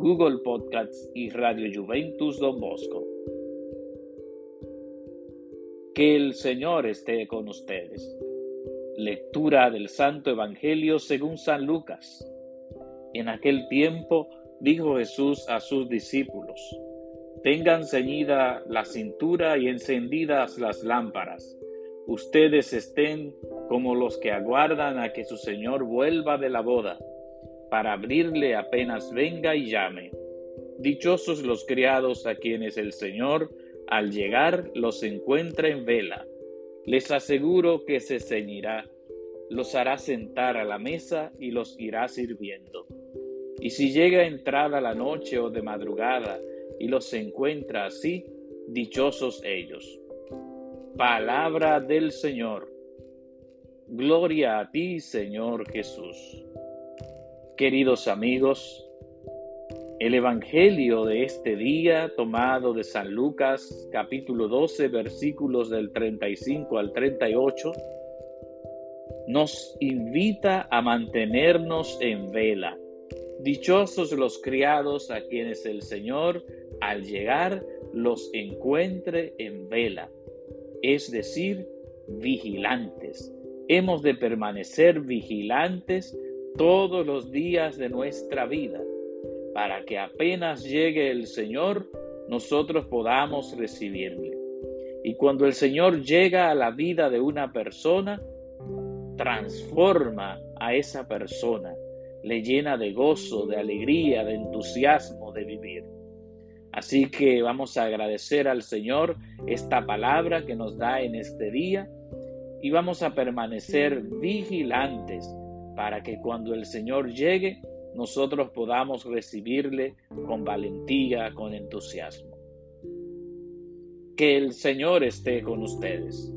Google Podcasts y Radio Juventus Don Bosco. Que el Señor esté con ustedes. Lectura del Santo Evangelio según San Lucas. En aquel tiempo dijo Jesús a sus discípulos, Tengan ceñida la cintura y encendidas las lámparas. Ustedes estén como los que aguardan a que su Señor vuelva de la boda, para abrirle apenas venga y llame. Dichosos los criados a quienes el Señor, al llegar, los encuentra en vela. Les aseguro que se ceñirá, los hará sentar a la mesa y los irá sirviendo. Y si llega entrada la noche o de madrugada y los encuentra así, dichosos ellos. Palabra del Señor. Gloria a ti, Señor Jesús. Queridos amigos, el Evangelio de este día, tomado de San Lucas, capítulo 12, versículos del 35 al 38, nos invita a mantenernos en vela. Dichosos los criados a quienes el Señor, al llegar, los encuentre en vela, es decir, vigilantes Hemos de permanecer vigilantes todos los días de nuestra vida, para que apenas llegue el Señor, nosotros podamos recibirle. Y cuando el Señor llega a la vida de una persona, transforma a esa persona, le llena de gozo, de alegría, de entusiasmo de vivir. Así que vamos a agradecer al Señor esta palabra que nos da en este día y vamos a permanecer vigilantes para que cuando el Señor llegue nosotros podamos recibirle con valentía, con entusiasmo. Que el Señor esté con ustedes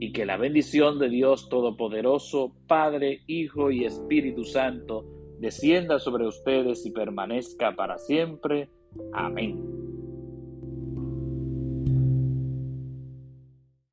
y que la bendición de Dios Todopoderoso, Padre, Hijo y Espíritu Santo, descienda sobre ustedes y permanezca para siempre. Amén.